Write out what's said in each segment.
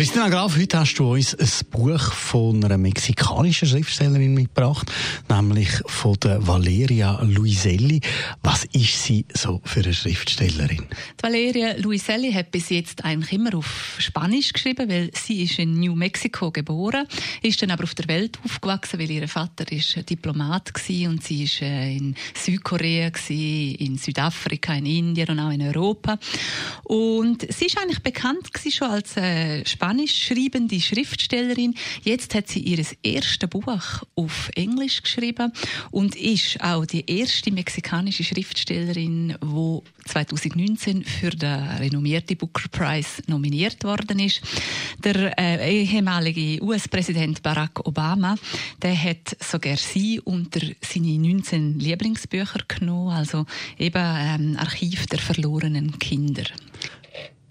Christina Graf, heute hast du uns ein Buch von einer mexikanischen Schriftstellerin mitgebracht, nämlich von der Valeria Luiselli. Was ist sie so für eine Schriftstellerin? Die Valeria Luiselli hat bis jetzt eigentlich immer auf Spanisch geschrieben, weil sie ist in New Mexico geboren, ist dann aber auf der Welt aufgewachsen, weil ihr Vater ist Diplomat war und sie ist äh, in Südkorea in Südafrika, in Indien und auch in Europa. Und sie ist eigentlich bekannt schon als äh, Spanisch schreibende Schriftstellerin. Jetzt hat sie ihr erstes Buch auf Englisch geschrieben und ist auch die erste mexikanische Schriftstellerin, die 2019 für den renommierten Booker Prize nominiert worden ist. Der äh, ehemalige US-Präsident Barack Obama, der hat sogar sie unter seine 19 Lieblingsbücher genommen, also eben ähm, Archiv der verlorenen Kinder.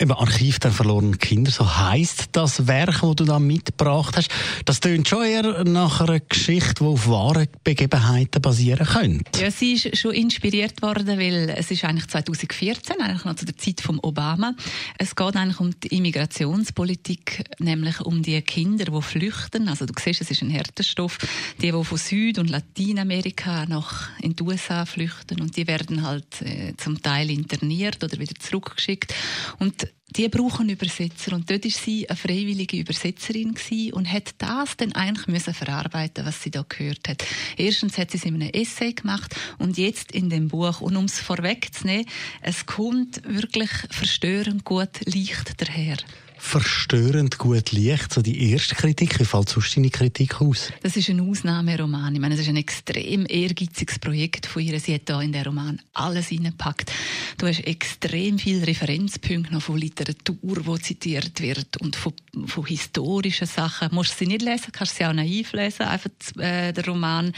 Eben Archiv der verlorenen Kinder, so heißt das Werk, das du da mitgebracht hast. Das tönt schon eher nach einer Geschichte, die auf wahren Begebenheiten basieren könnte. Ja, sie ist schon inspiriert worden, weil es ist eigentlich 2014, eigentlich noch zu der Zeit von Obama. Es geht eigentlich um die Immigrationspolitik, nämlich um die Kinder, die flüchten. Also du siehst, es ist ein Härtestoff. Die, die von Süd- und Lateinamerika nach in die USA flüchten und die werden halt äh, zum Teil interniert oder wieder zurückgeschickt. Und it. Die brauchen Übersetzer und dort ist sie eine freiwillige Übersetzerin und hat das dann eigentlich müssen verarbeiten, was sie da gehört hat. Erstens hat sie es in einem Essay gemacht und jetzt in dem Buch. Und um es vorwegzunehmen, es kommt wirklich verstörend gut leicht daher verstörend gut Licht, so die erste Kritik. Wie fällt sonst deine Kritik aus? Das ist ein Ausnahmeroman. Ich meine, es ist ein extrem ehrgeiziges Projekt von ihr. Sie hat da in den Roman alles hineingepackt. Du hast extrem viele Referenzpunkte noch von Literatur, die zitiert wird und von, von historischen Sachen. Du musst sie nicht lesen, kannst sie auch naiv lesen, einfach äh, der Roman.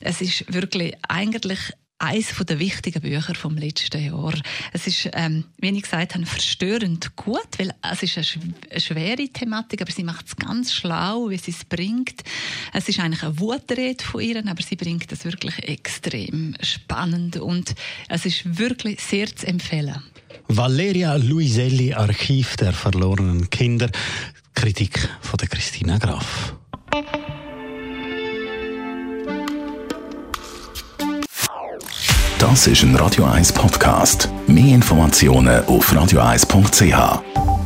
Es ist wirklich eigentlich eines der wichtigen Bücher vom letzten Jahr. Es ist, ähm, wie ich gesagt habe, verstörend gut, weil es ist eine, eine schwere Thematik, aber sie macht es ganz schlau, wie sie es bringt. Es ist eigentlich eine Wutrede von ihr, aber sie bringt es wirklich extrem spannend und es ist wirklich sehr zu empfehlen. Valeria Luiselli, Archiv der verlorenen Kinder. Kritik von der Christina Graf. Das ist ein Radio 1 Podcast. Mehr Informationen auf radio1.ch.